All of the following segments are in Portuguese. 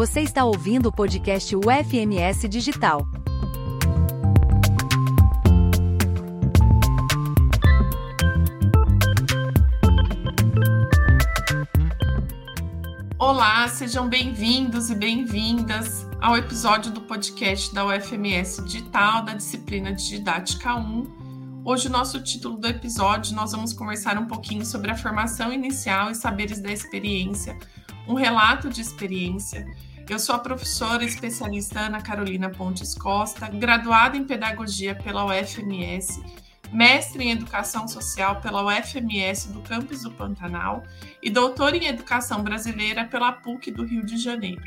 Você está ouvindo o podcast UFMS Digital. Olá, sejam bem-vindos e bem-vindas ao episódio do podcast da UFMS Digital da disciplina de Didática 1. Hoje, o nosso título do episódio, nós vamos conversar um pouquinho sobre a formação inicial e saberes da experiência, um relato de experiência. Eu sou a professora especialista Ana Carolina Pontes Costa, graduada em Pedagogia pela UFMS mestre em Educação Social pela UFMS do campus do Pantanal e doutor em Educação Brasileira pela PUC do Rio de Janeiro.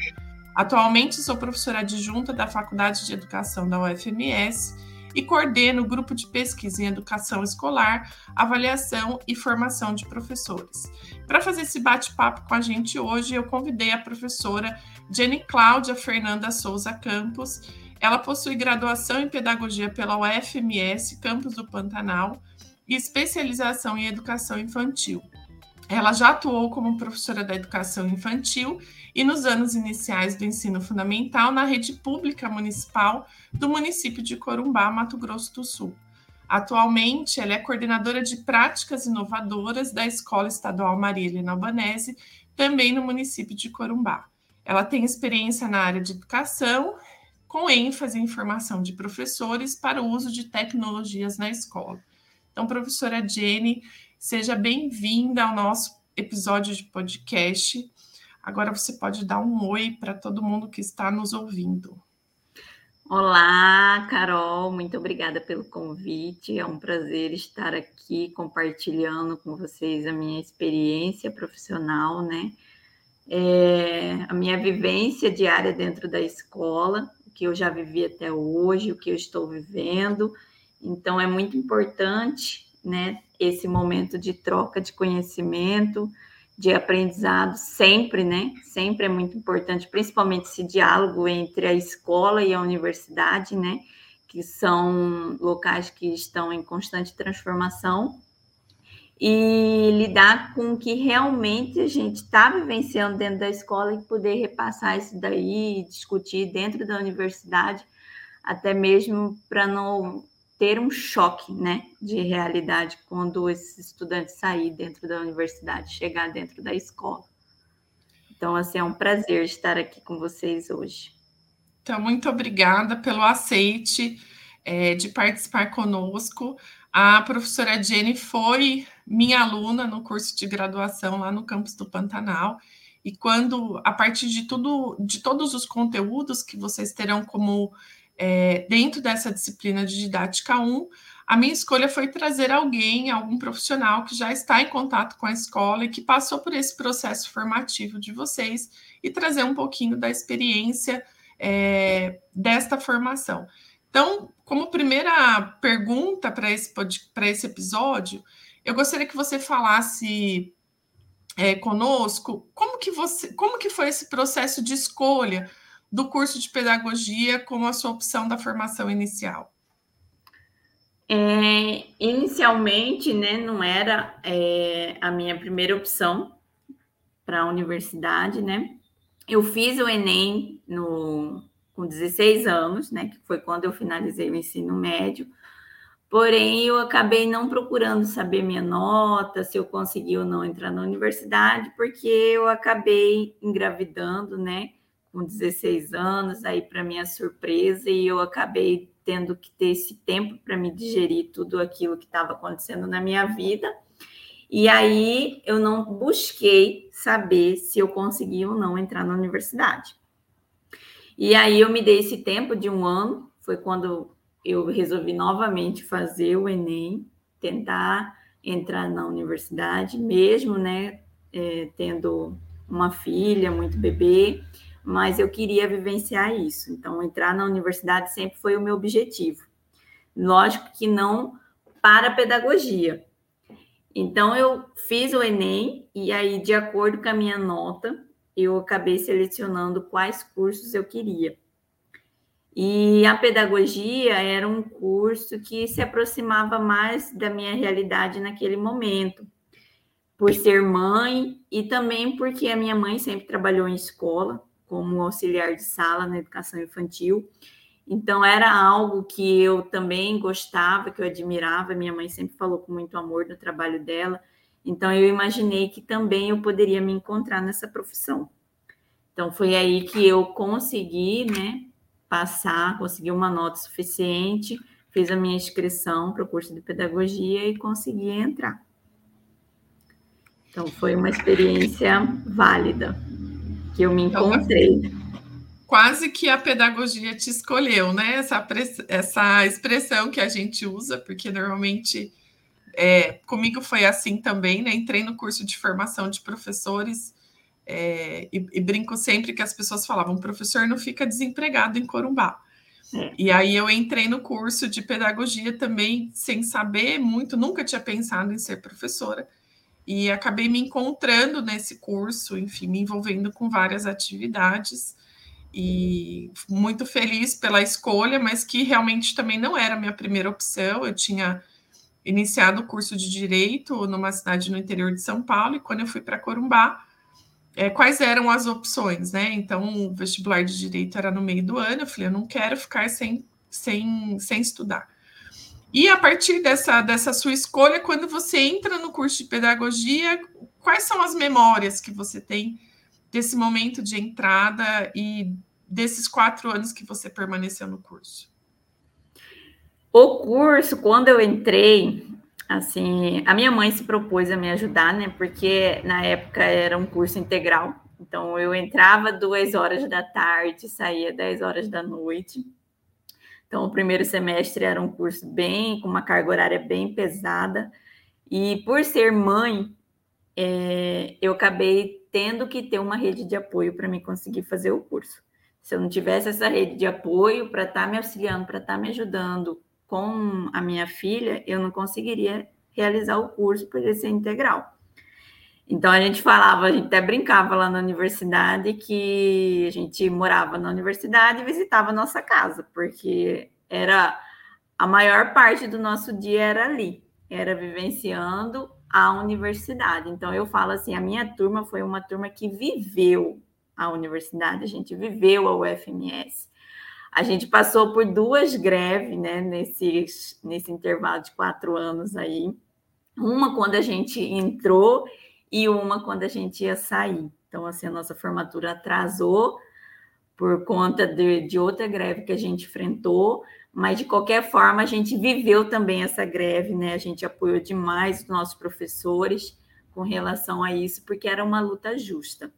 Atualmente sou professora adjunta da Faculdade de Educação da UFMS e coordeno o grupo de pesquisa em educação escolar, avaliação e formação de professores. Para fazer esse bate-papo com a gente hoje, eu convidei a professora Jenny Cláudia Fernanda Souza Campos, ela possui graduação em pedagogia pela UFMS, campus do Pantanal, e especialização em educação infantil. Ela já atuou como professora da educação infantil e nos anos iniciais do ensino fundamental na rede pública municipal do município de Corumbá, Mato Grosso do Sul. Atualmente, ela é coordenadora de práticas inovadoras da Escola Estadual Maria Helena Albanese, também no município de Corumbá. Ela tem experiência na área de educação com ênfase em formação de professores para o uso de tecnologias na escola. Então, professora Jenny, seja bem-vinda ao nosso episódio de podcast. Agora você pode dar um oi para todo mundo que está nos ouvindo. Olá, Carol, muito obrigada pelo convite. É um prazer estar aqui compartilhando com vocês a minha experiência profissional, né? É, a minha vivência diária dentro da escola que eu já vivi até hoje, o que eu estou vivendo. Então, é muito importante, né, esse momento de troca de conhecimento, de aprendizado, sempre, né? Sempre é muito importante, principalmente esse diálogo entre a escola e a universidade, né? Que são locais que estão em constante transformação e lidar com o que realmente a gente está vivenciando dentro da escola e poder repassar isso daí, discutir dentro da universidade, até mesmo para não ter um choque né, de realidade quando esses estudantes sair dentro da universidade, chegar dentro da escola. Então, assim, é um prazer estar aqui com vocês hoje. Então, muito obrigada pelo aceite é, de participar conosco. A professora Jenny foi minha aluna no curso de graduação lá no campus do Pantanal. E quando, a partir de tudo, de todos os conteúdos que vocês terão como é, dentro dessa disciplina de didática 1, a minha escolha foi trazer alguém, algum profissional que já está em contato com a escola e que passou por esse processo formativo de vocês e trazer um pouquinho da experiência é, desta formação. Então, como primeira pergunta para esse, esse episódio, eu gostaria que você falasse é, conosco como que você, como que foi esse processo de escolha do curso de pedagogia como a sua opção da formação inicial? É, inicialmente, né, não era é, a minha primeira opção para a universidade, né? Eu fiz o Enem no, com 16 anos, né, que foi quando eu finalizei o ensino médio. Porém, eu acabei não procurando saber minha nota, se eu consegui ou não entrar na universidade, porque eu acabei engravidando, né, com 16 anos, aí para minha surpresa, e eu acabei tendo que ter esse tempo para me digerir tudo aquilo que estava acontecendo na minha vida. E aí eu não busquei saber se eu conseguia ou não entrar na universidade. E aí eu me dei esse tempo de um ano, foi quando eu resolvi novamente fazer o Enem, tentar entrar na universidade, mesmo, né, é, tendo uma filha, muito bebê, mas eu queria vivenciar isso. Então, entrar na universidade sempre foi o meu objetivo. Lógico que não para a pedagogia. Então, eu fiz o Enem, e aí, de acordo com a minha nota, eu acabei selecionando quais cursos eu queria. E a pedagogia era um curso que se aproximava mais da minha realidade naquele momento, por ser mãe e também porque a minha mãe sempre trabalhou em escola, como auxiliar de sala na educação infantil. Então, era algo que eu também gostava, que eu admirava. Minha mãe sempre falou com muito amor do trabalho dela. Então, eu imaginei que também eu poderia me encontrar nessa profissão. Então, foi aí que eu consegui, né, passar, consegui uma nota suficiente, fiz a minha inscrição para o curso de pedagogia e consegui entrar. Então, foi uma experiência válida, que eu me então, encontrei. Quase que a pedagogia te escolheu, né? Essa, essa expressão que a gente usa, porque normalmente é, comigo foi assim também, né? Entrei no curso de formação de professores é, e, e, brinco sempre que as pessoas falavam: professor não fica desempregado em Corumbá. É. E aí eu entrei no curso de pedagogia também sem saber muito, nunca tinha pensado em ser professora e acabei me encontrando nesse curso, enfim, me envolvendo com várias atividades e muito feliz pela escolha, mas que realmente também não era a minha primeira opção. Eu tinha iniciado o curso de direito numa cidade no interior de São Paulo e quando eu fui para Corumbá, é, quais eram as opções, né? Então, o vestibular de direito era no meio do ano. Eu falei, eu não quero ficar sem, sem, sem estudar. E a partir dessa, dessa sua escolha, quando você entra no curso de pedagogia, quais são as memórias que você tem desse momento de entrada e desses quatro anos que você permaneceu no curso? O curso, quando eu entrei, assim, a minha mãe se propôs a me ajudar, né? Porque na época era um curso integral. Então eu entrava duas horas da tarde, saía dez horas da noite. Então, o primeiro semestre era um curso bem, com uma carga horária bem pesada. E por ser mãe, é, eu acabei tendo que ter uma rede de apoio para me conseguir fazer o curso. Se eu não tivesse essa rede de apoio para estar tá me auxiliando, para estar tá me ajudando com a minha filha, eu não conseguiria realizar o curso por ele ser integral. Então a gente falava, a gente até brincava lá na universidade que a gente morava na universidade e visitava a nossa casa, porque era a maior parte do nosso dia era ali, era vivenciando a universidade. Então eu falo assim, a minha turma foi uma turma que viveu a universidade, a gente viveu a UFMS. A gente passou por duas greves, né, nesse, nesse intervalo de quatro anos aí. Uma quando a gente entrou e uma quando a gente ia sair. Então, assim, a nossa formatura atrasou por conta de, de outra greve que a gente enfrentou, mas de qualquer forma a gente viveu também essa greve, né? A gente apoiou demais os nossos professores com relação a isso, porque era uma luta justa.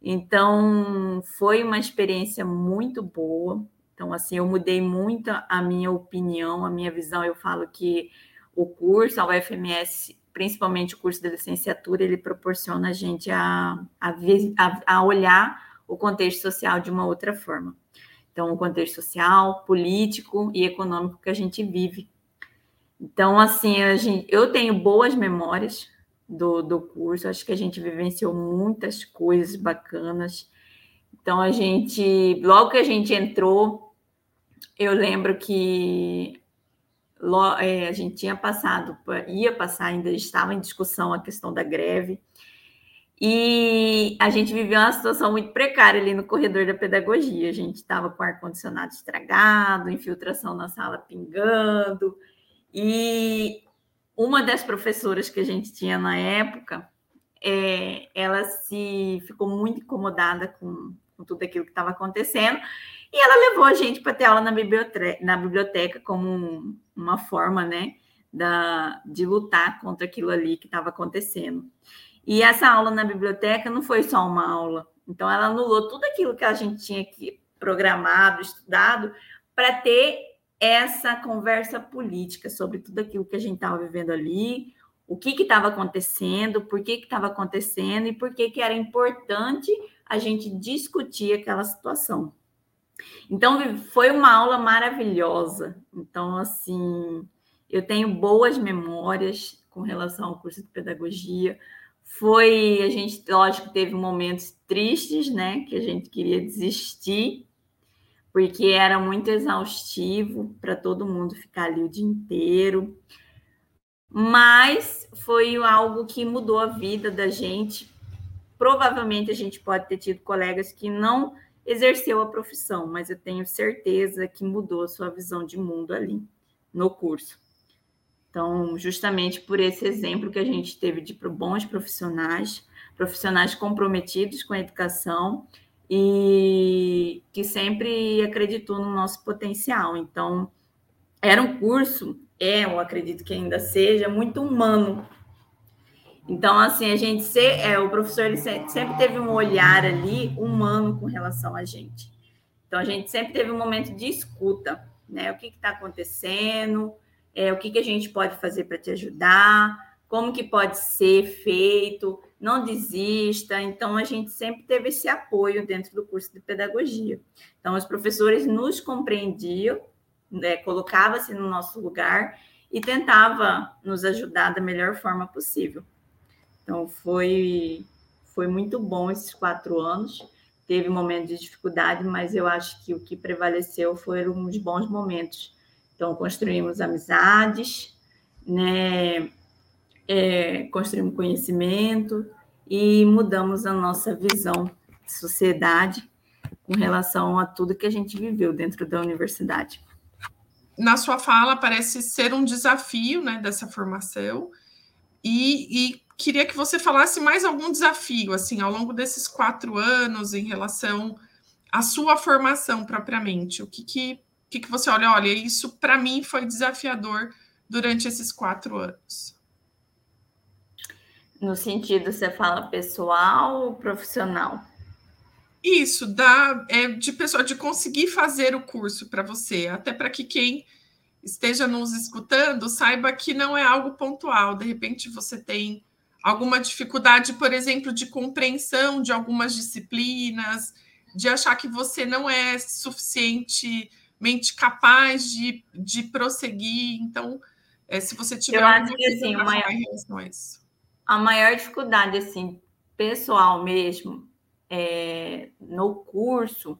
Então, foi uma experiência muito boa. Então, assim, eu mudei muito a minha opinião, a minha visão. Eu falo que o curso, a UFMS principalmente o curso de licenciatura, ele proporciona a gente a, a, a olhar o contexto social de uma outra forma. Então, o contexto social, político e econômico que a gente vive. Então, assim, gente, eu tenho boas memórias do, do curso, acho que a gente vivenciou muitas coisas bacanas. Então, a gente, logo que a gente entrou, eu lembro que a gente tinha passado, ia passar, ainda estava em discussão a questão da greve, e a gente viveu uma situação muito precária ali no corredor da pedagogia. A gente estava com ar-condicionado estragado, infiltração na sala pingando, e uma das professoras que a gente tinha na época, é, ela se ficou muito incomodada com, com tudo aquilo que estava acontecendo e ela levou a gente para ter aula na biblioteca, na biblioteca como um, uma forma, né, da, de lutar contra aquilo ali que estava acontecendo. E essa aula na biblioteca não foi só uma aula. Então, ela anulou tudo aquilo que a gente tinha que programado, estudado, para ter essa conversa política sobre tudo aquilo que a gente estava vivendo ali, o que estava acontecendo, por que estava acontecendo e por que, que era importante a gente discutir aquela situação. Então, foi uma aula maravilhosa. Então, assim, eu tenho boas memórias com relação ao curso de pedagogia. Foi, a gente, lógico, teve momentos tristes, né, que a gente queria desistir, porque era muito exaustivo para todo mundo ficar ali o dia inteiro. Mas foi algo que mudou a vida da gente provavelmente a gente pode ter tido colegas que não exerceu a profissão, mas eu tenho certeza que mudou a sua visão de mundo ali no curso. Então, justamente por esse exemplo que a gente teve de bons profissionais, profissionais comprometidos com a educação e que sempre acreditou no nosso potencial. Então, era um curso, é, eu acredito que ainda seja, muito humano. Então, assim, a gente, é, o professor ele sempre teve um olhar ali humano com relação a gente. Então, a gente sempre teve um momento de escuta, né? O que está acontecendo, é, o que, que a gente pode fazer para te ajudar, como que pode ser feito, não desista. Então, a gente sempre teve esse apoio dentro do curso de pedagogia. Então, os professores nos compreendiam, né, colocava-se no nosso lugar e tentava nos ajudar da melhor forma possível. Então, foi, foi muito bom esses quatro anos. Teve momentos de dificuldade, mas eu acho que o que prevaleceu foram os bons momentos. Então, construímos amizades, né? é, construímos conhecimento e mudamos a nossa visão de sociedade com relação a tudo que a gente viveu dentro da universidade. Na sua fala, parece ser um desafio né, dessa formação, e, e queria que você falasse mais algum desafio, assim, ao longo desses quatro anos, em relação à sua formação propriamente. O que, que, que, que você olha? Olha, isso para mim foi desafiador durante esses quatro anos. No sentido, você fala pessoal ou profissional? Isso, dá é, de pessoa de conseguir fazer o curso para você, até para que quem esteja nos escutando saiba que não é algo pontual. De repente você tem alguma dificuldade, por exemplo, de compreensão de algumas disciplinas, de achar que você não é suficientemente capaz de, de prosseguir. Então, é, se você tiver Eu acho que assim, relação a isso a maior dificuldade, assim, pessoal mesmo, é, no curso,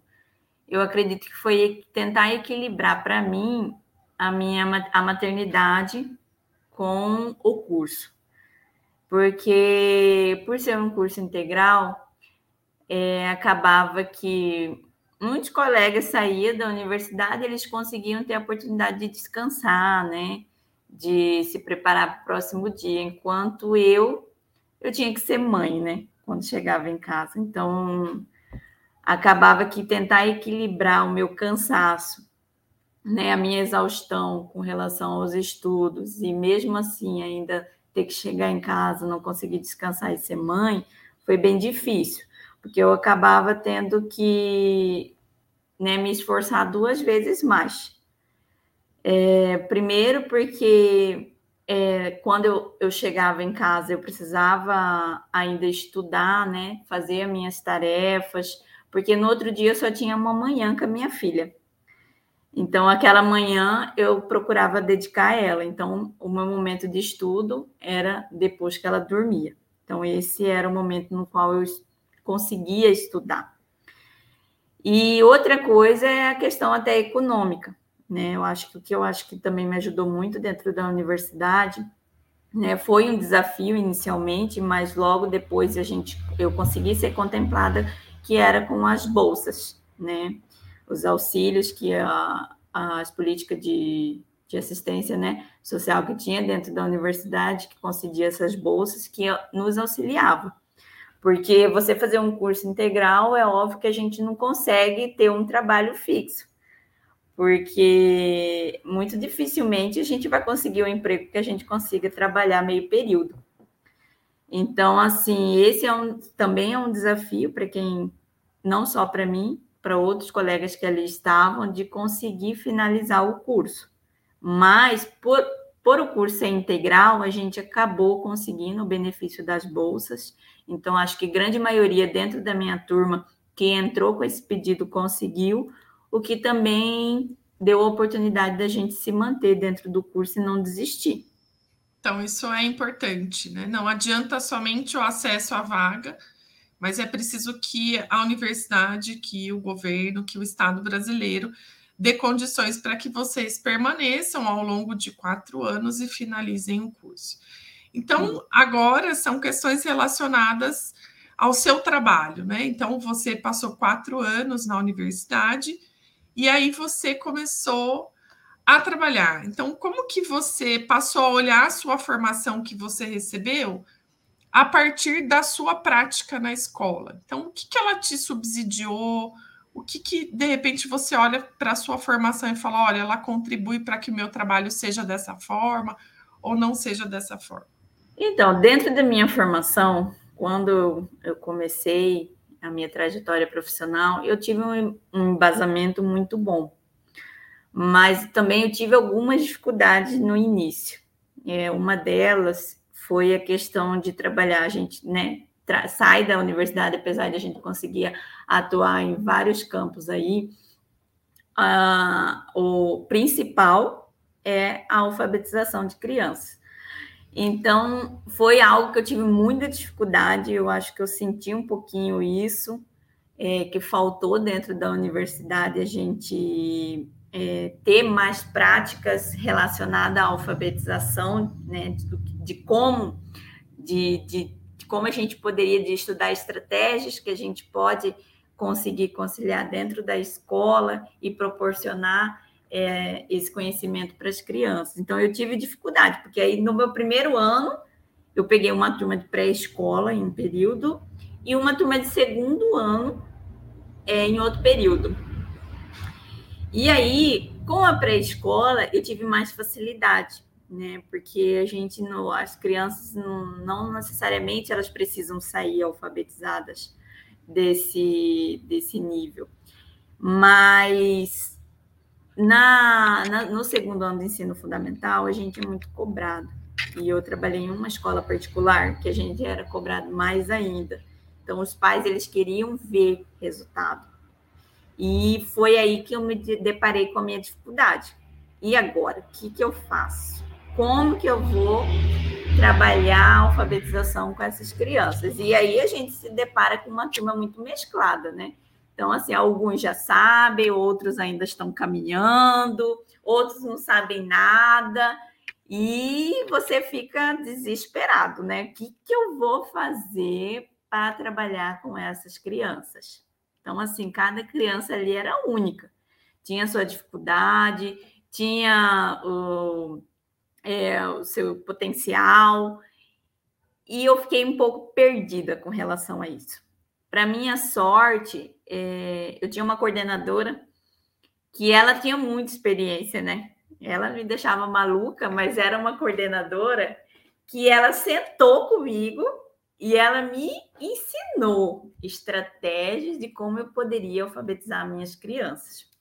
eu acredito que foi tentar equilibrar para mim a minha a maternidade com o curso. Porque, por ser um curso integral, é, acabava que muitos colegas saíam da universidade, eles conseguiam ter a oportunidade de descansar, né? de se preparar para o próximo dia, enquanto eu eu tinha que ser mãe, né? Quando chegava em casa. Então, acabava que tentar equilibrar o meu cansaço, né, a minha exaustão com relação aos estudos e mesmo assim ainda ter que chegar em casa, não conseguir descansar e ser mãe, foi bem difícil, porque eu acabava tendo que né, me esforçar duas vezes mais é, primeiro, porque é, quando eu, eu chegava em casa, eu precisava ainda estudar, né? Fazer as minhas tarefas, porque no outro dia eu só tinha uma manhã com a minha filha. Então, aquela manhã eu procurava dedicar a ela. Então, o meu momento de estudo era depois que ela dormia. Então, esse era o momento no qual eu conseguia estudar. E outra coisa é a questão até econômica né? Eu acho que o que eu acho que também me ajudou muito dentro da universidade, né? Foi um desafio inicialmente, mas logo depois a gente eu consegui ser contemplada que era com as bolsas, né? Os auxílios que a, as políticas de, de assistência né, social que tinha dentro da universidade, que concedia essas bolsas, que nos auxiliava. Porque você fazer um curso integral, é óbvio que a gente não consegue ter um trabalho fixo porque muito dificilmente a gente vai conseguir um emprego que a gente consiga trabalhar meio período. Então, assim, esse é um, também é um desafio para quem, não só para mim, para outros colegas que ali estavam, de conseguir finalizar o curso. Mas, por, por o curso ser integral, a gente acabou conseguindo o benefício das bolsas. Então, acho que grande maioria dentro da minha turma que entrou com esse pedido conseguiu, o que também deu a oportunidade da gente se manter dentro do curso e não desistir. Então, isso é importante, né? Não adianta somente o acesso à vaga, mas é preciso que a universidade, que o governo, que o Estado brasileiro dê condições para que vocês permaneçam ao longo de quatro anos e finalizem o curso. Então, agora são questões relacionadas ao seu trabalho, né? Então, você passou quatro anos na universidade e aí você começou a trabalhar. Então, como que você passou a olhar a sua formação que você recebeu a partir da sua prática na escola? Então, o que, que ela te subsidiou? O que, que de repente você olha para a sua formação e fala, olha, ela contribui para que o meu trabalho seja dessa forma ou não seja dessa forma? Então, dentro da minha formação, quando eu comecei a minha trajetória profissional, eu tive um, embasamento muito bom, mas também eu tive algumas dificuldades no início. É, uma delas foi a questão de trabalhar, a gente né, sai da universidade, apesar de a gente conseguir atuar em vários campos aí, o principal é a alfabetização de crianças. Então, foi algo que eu tive muita dificuldade, eu acho que eu senti um pouquinho isso, é, que faltou dentro da universidade a gente é, ter mais práticas relacionadas à alfabetização, né, de, de como, de, de, de, como a gente poderia de estudar estratégias que a gente pode conseguir conciliar dentro da escola e proporcionar é, esse conhecimento para as crianças. Então, eu tive dificuldade, porque aí no meu primeiro ano, eu peguei uma turma de pré-escola em um período e uma turma de segundo ano é, em outro período. E aí, com a pré-escola, eu tive mais facilidade, né? Porque a gente, as crianças não, não necessariamente elas precisam sair alfabetizadas desse, desse nível. Mas na, na, no segundo ano do ensino fundamental, a gente é muito cobrado. E eu trabalhei em uma escola particular que a gente era cobrado mais ainda. Então, os pais, eles queriam ver resultado. E foi aí que eu me deparei com a minha dificuldade. E agora, o que, que eu faço? Como que eu vou trabalhar a alfabetização com essas crianças? E aí a gente se depara com uma turma muito mesclada, né? Então, assim, alguns já sabem, outros ainda estão caminhando, outros não sabem nada, e você fica desesperado, né? O que, que eu vou fazer para trabalhar com essas crianças? Então, assim, cada criança ali era única, tinha sua dificuldade, tinha o, é, o seu potencial, e eu fiquei um pouco perdida com relação a isso. Para minha sorte, é, eu tinha uma coordenadora que ela tinha muita experiência, né? Ela me deixava maluca, mas era uma coordenadora que ela sentou comigo e ela me ensinou estratégias de como eu poderia alfabetizar minhas crianças.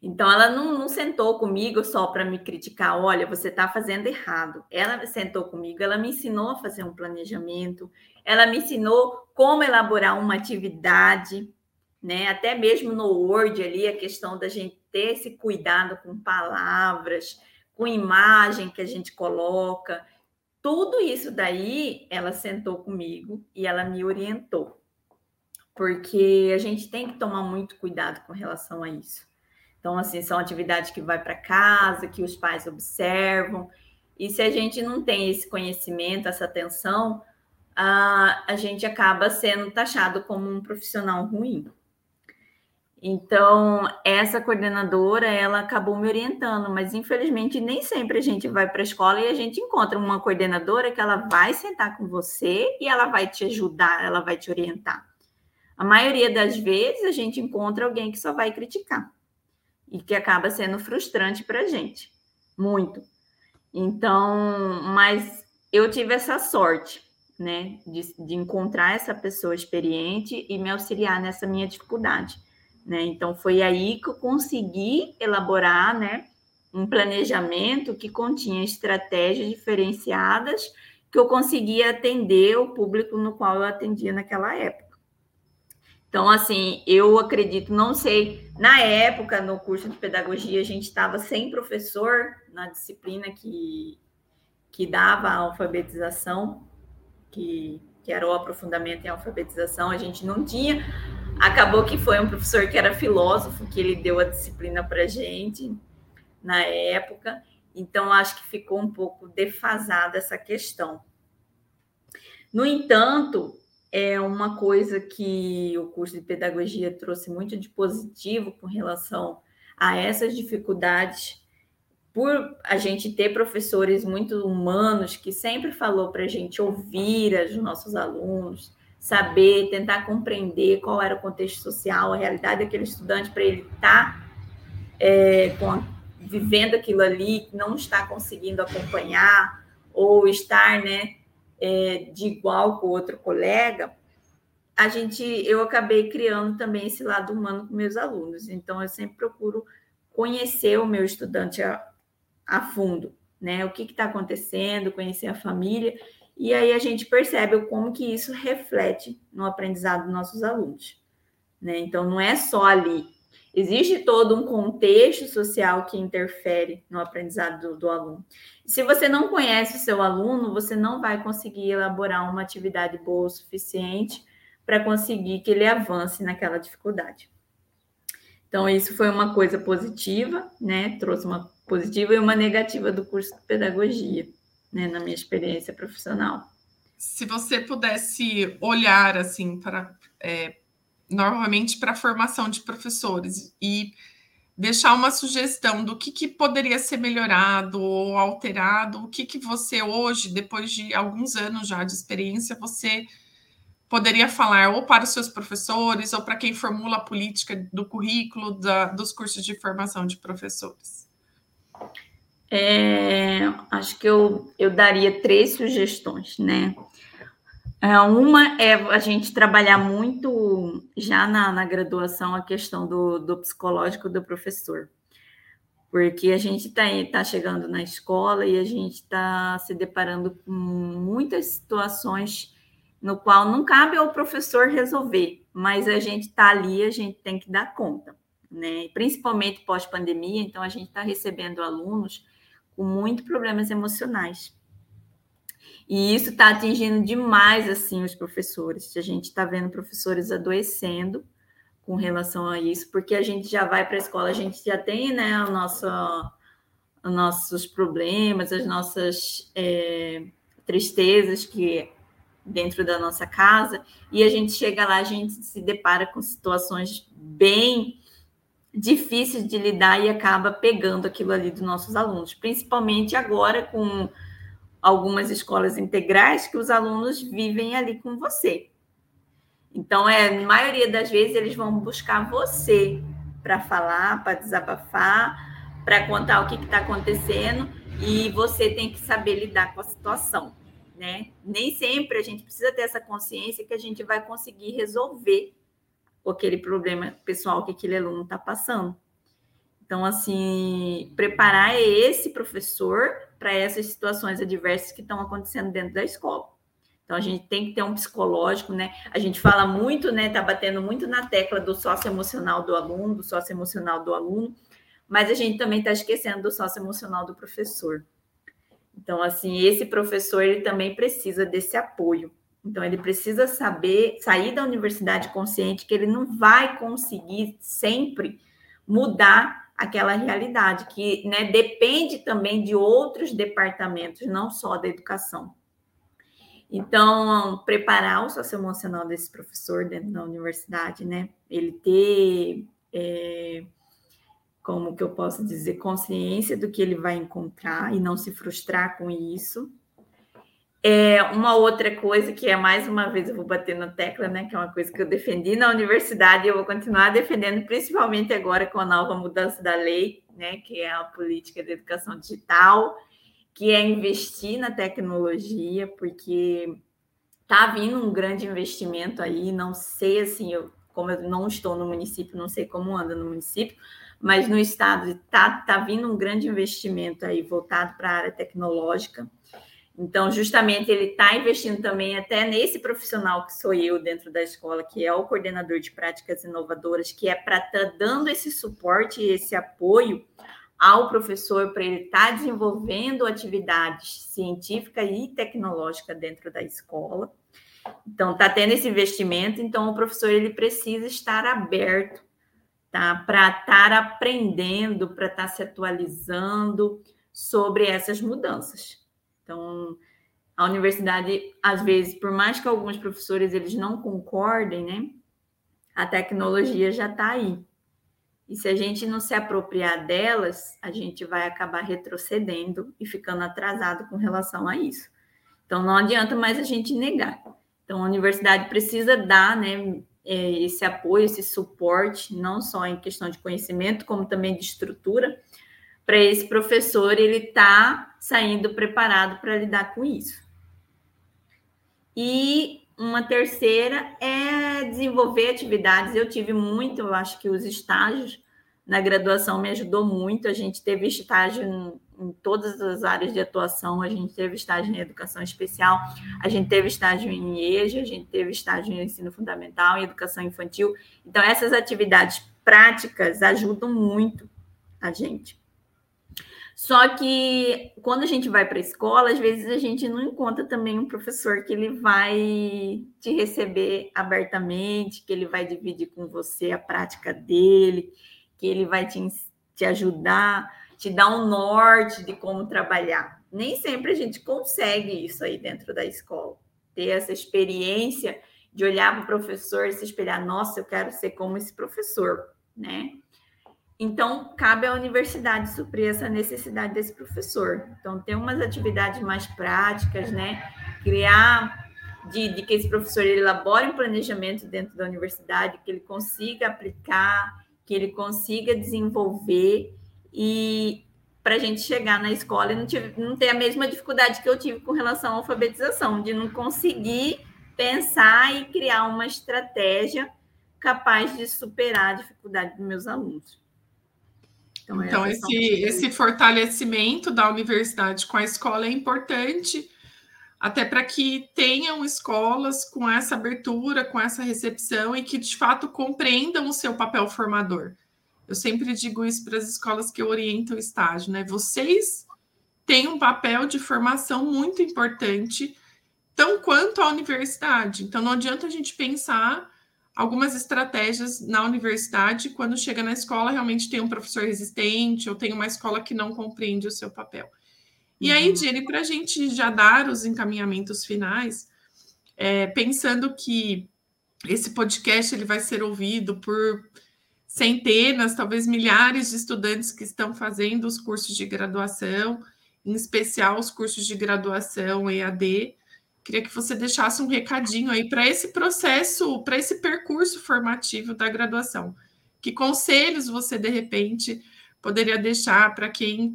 Então, ela não, não sentou comigo só para me criticar, olha, você está fazendo errado. Ela sentou comigo, ela me ensinou a fazer um planejamento, ela me ensinou como elaborar uma atividade, né? Até mesmo no Word ali, a questão da gente ter esse cuidado com palavras, com imagem que a gente coloca. Tudo isso daí, ela sentou comigo e ela me orientou. Porque a gente tem que tomar muito cuidado com relação a isso. Então, assim, são atividades que vai para casa, que os pais observam. E se a gente não tem esse conhecimento, essa atenção, a, a gente acaba sendo taxado como um profissional ruim. Então, essa coordenadora, ela acabou me orientando, mas infelizmente nem sempre a gente vai para a escola e a gente encontra uma coordenadora que ela vai sentar com você e ela vai te ajudar, ela vai te orientar. A maioria das vezes a gente encontra alguém que só vai criticar e que acaba sendo frustrante para a gente, muito. Então, mas eu tive essa sorte, né, de, de encontrar essa pessoa experiente e me auxiliar nessa minha dificuldade, né? Então, foi aí que eu consegui elaborar, né, um planejamento que continha estratégias diferenciadas que eu conseguia atender o público no qual eu atendia naquela época. Então, assim, eu acredito, não sei, na época, no curso de pedagogia, a gente estava sem professor na disciplina que, que dava a alfabetização, que, que era o aprofundamento em alfabetização, a gente não tinha. Acabou que foi um professor que era filósofo, que ele deu a disciplina para a gente na época, então acho que ficou um pouco defasada essa questão. No entanto, é uma coisa que o curso de pedagogia trouxe muito de positivo com relação a essas dificuldades, por a gente ter professores muito humanos que sempre falou para a gente ouvir os nossos alunos, saber, tentar compreender qual era o contexto social, a realidade daquele estudante, para ele estar tá, é, vivendo aquilo ali, não estar conseguindo acompanhar, ou estar né, é, de igual com outro colega, a gente, eu acabei criando também esse lado humano com meus alunos. Então, eu sempre procuro conhecer o meu estudante a, a fundo, né? O que está acontecendo, conhecer a família, e aí a gente percebe como que isso reflete no aprendizado dos nossos alunos. Né? Então, não é só ali. Existe todo um contexto social que interfere no aprendizado do, do aluno. Se você não conhece o seu aluno, você não vai conseguir elaborar uma atividade boa o suficiente para conseguir que ele avance naquela dificuldade. Então, isso foi uma coisa positiva, né? Trouxe uma positiva e uma negativa do curso de pedagogia, né? Na minha experiência profissional. Se você pudesse olhar assim para é, novamente para a formação de professores e deixar uma sugestão do que, que poderia ser melhorado ou alterado, o que, que você hoje, depois de alguns anos já de experiência, você poderia falar ou para os seus professores ou para quem formula a política do currículo da, dos cursos de formação de professores? É, acho que eu, eu daria três sugestões, né? É, uma é a gente trabalhar muito já na, na graduação a questão do, do psicológico do professor porque a gente está tá chegando na escola e a gente está se deparando com muitas situações no qual não cabe ao professor resolver, mas a gente está ali, a gente tem que dar conta, né? Principalmente pós-pandemia, então a gente está recebendo alunos com muitos problemas emocionais. E isso está atingindo demais assim os professores. A gente está vendo professores adoecendo com relação a isso, porque a gente já vai para a escola, a gente já tem né, os nossos problemas, as nossas é, tristezas que dentro da nossa casa, e a gente chega lá, a gente se depara com situações bem difíceis de lidar e acaba pegando aquilo ali dos nossos alunos, principalmente agora com algumas escolas integrais que os alunos vivem ali com você. Então, é, na maioria das vezes, eles vão buscar você para falar, para desabafar, para contar o que está acontecendo, e você tem que saber lidar com a situação né? Nem sempre a gente precisa ter essa consciência que a gente vai conseguir resolver aquele problema pessoal que aquele aluno está passando. Então, assim, preparar esse professor para essas situações adversas que estão acontecendo dentro da escola. Então, a gente tem que ter um psicológico, né? A gente fala muito, né? Está batendo muito na tecla do socioemocional do aluno, do socioemocional do aluno, mas a gente também está esquecendo do socioemocional do professor. Então, assim, esse professor ele também precisa desse apoio. Então, ele precisa saber sair da universidade consciente que ele não vai conseguir sempre mudar aquela realidade, que né, depende também de outros departamentos, não só da educação. Então, preparar o socioemocional desse professor dentro da universidade, né? Ele ter é, como que eu posso dizer, consciência do que ele vai encontrar e não se frustrar com isso. É uma outra coisa que é mais uma vez eu vou bater na tecla, né? Que é uma coisa que eu defendi na universidade e eu vou continuar defendendo, principalmente agora com a nova mudança da lei, né? Que é a política de educação digital, que é investir na tecnologia, porque tá vindo um grande investimento aí. Não sei assim, eu, como eu não estou no município, não sei como anda no município, mas no estado está tá vindo um grande investimento aí voltado para a área tecnológica. Então, justamente, ele está investindo também até nesse profissional que sou eu dentro da escola, que é o coordenador de práticas inovadoras, que é para estar tá dando esse suporte e esse apoio ao professor para ele estar tá desenvolvendo atividades científica e tecnológica dentro da escola. Então, está tendo esse investimento, então o professor ele precisa estar aberto tá? Para estar aprendendo, para estar se atualizando sobre essas mudanças. Então, a universidade, às vezes, por mais que alguns professores eles não concordem, né? A tecnologia já está aí. E se a gente não se apropriar delas, a gente vai acabar retrocedendo e ficando atrasado com relação a isso. Então, não adianta mais a gente negar. Então, a universidade precisa dar né, é, esse apoio, esse suporte, não só em questão de conhecimento, como também de estrutura, para esse professor ele tá saindo preparado para lidar com isso. E uma terceira é desenvolver atividades. Eu tive muito, eu acho que os estágios na graduação me ajudou muito. A gente teve estágio em, em todas as áreas de atuação, a gente teve estágio em educação especial, a gente teve estágio em EJA, a gente teve estágio em ensino fundamental, em educação infantil. Então, essas atividades práticas ajudam muito a gente. Só que quando a gente vai para a escola, às vezes a gente não encontra também um professor que ele vai te receber abertamente, que ele vai dividir com você a prática dele, que ele vai te, te ajudar, te dar um norte de como trabalhar. Nem sempre a gente consegue isso aí dentro da escola, ter essa experiência de olhar para o professor e se espelhar, nossa, eu quero ser como esse professor, né? Então, cabe à universidade suprir essa necessidade desse professor. Então, ter umas atividades mais práticas, né? Criar de, de, que esse professor elabore um planejamento dentro da universidade, que ele consiga aplicar, que ele consiga desenvolver e para a gente chegar na escola e não, tive, não ter a mesma dificuldade que eu tive com relação à alfabetização, de não conseguir pensar e criar uma estratégia capaz de superar a dificuldade dos meus alunos. Então, então esse, esse fortalecimento da universidade com a escola é importante, até para que tenham escolas com essa abertura, com essa recepção e que de fato compreendam o seu papel formador. Eu sempre digo isso para as escolas que orientam o estágio, né? Vocês têm um papel de formação muito importante, tão quanto a universidade. Então, não adianta a gente pensar algumas estratégias na universidade, quando chega na escola, realmente tem um professor resistente ou tem uma escola que não compreende o seu papel. E uhum. aí, Jenny, para a gente já dar os encaminhamentos finais, é, pensando que esse podcast ele vai ser ouvido por centenas, talvez milhares de estudantes que estão fazendo os cursos de graduação, em especial os cursos de graduação EAD, Queria que você deixasse um recadinho aí para esse processo, para esse percurso formativo da graduação. Que conselhos você, de repente, poderia deixar para quem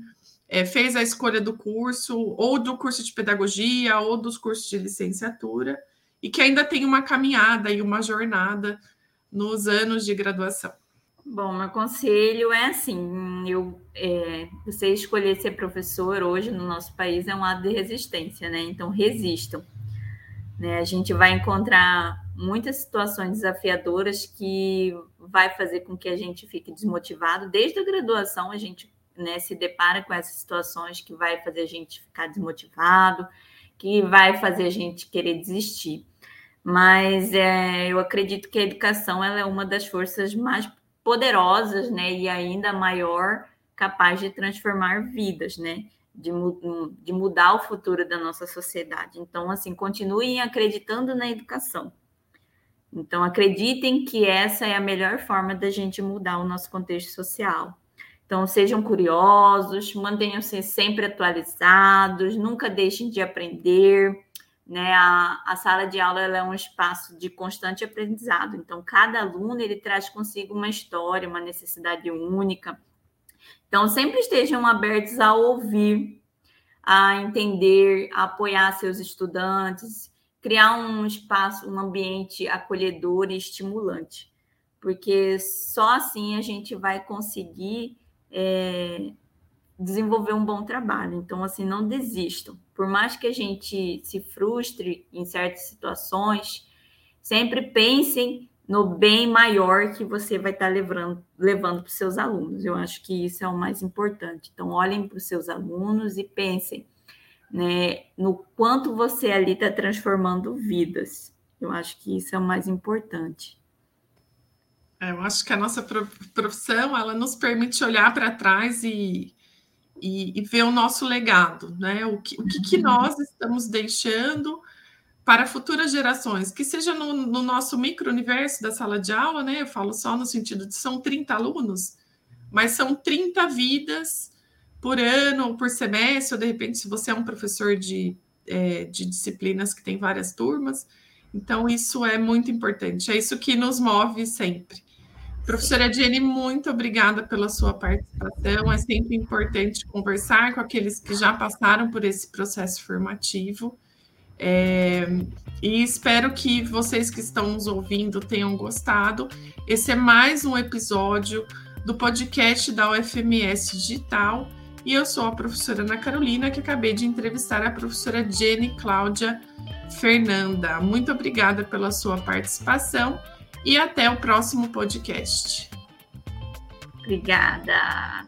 é, fez a escolha do curso, ou do curso de pedagogia, ou dos cursos de licenciatura, e que ainda tem uma caminhada e uma jornada nos anos de graduação? Bom, meu conselho é assim: eu, é, você escolher ser professor hoje no nosso país é um ato de resistência, né? Então, resistam. Né? A gente vai encontrar muitas situações desafiadoras que vai fazer com que a gente fique desmotivado. Desde a graduação, a gente né, se depara com essas situações que vai fazer a gente ficar desmotivado, que vai fazer a gente querer desistir. Mas é, eu acredito que a educação ela é uma das forças mais poderosas, né, e ainda maior capaz de transformar vidas, né? De, de mudar o futuro da nossa sociedade. Então, assim, continuem acreditando na educação. Então, acreditem que essa é a melhor forma da gente mudar o nosso contexto social. Então, sejam curiosos, mantenham-se sempre atualizados, nunca deixem de aprender. Né? A, a sala de aula é um espaço de constante aprendizado. Então, cada aluno ele traz consigo uma história, uma necessidade única então, sempre estejam abertos a ouvir, a entender, a apoiar seus estudantes, criar um espaço, um ambiente acolhedor e estimulante, porque só assim a gente vai conseguir é, desenvolver um bom trabalho. Então, assim, não desistam. Por mais que a gente se frustre em certas situações, sempre pensem no bem maior que você vai estar levando, levando para os seus alunos. Eu acho que isso é o mais importante. Então, olhem para os seus alunos e pensem né, no quanto você ali está transformando vidas. Eu acho que isso é o mais importante. É, eu acho que a nossa profissão ela nos permite olhar para trás e, e, e ver o nosso legado, né? O que, o que, que nós estamos deixando para futuras gerações, que seja no, no nosso micro-universo da sala de aula, né? Eu falo só no sentido de são 30 alunos, mas são 30 vidas por ano ou por semestre, ou de repente, se você é um professor de, é, de disciplinas que tem várias turmas. Então, isso é muito importante, é isso que nos move sempre. Professora Jenny, muito obrigada pela sua participação. É sempre importante conversar com aqueles que já passaram por esse processo formativo. É, e espero que vocês que estão nos ouvindo tenham gostado. Esse é mais um episódio do podcast da UFMS Digital. E eu sou a professora Ana Carolina, que acabei de entrevistar a professora Jenny Cláudia Fernanda. Muito obrigada pela sua participação e até o próximo podcast. Obrigada.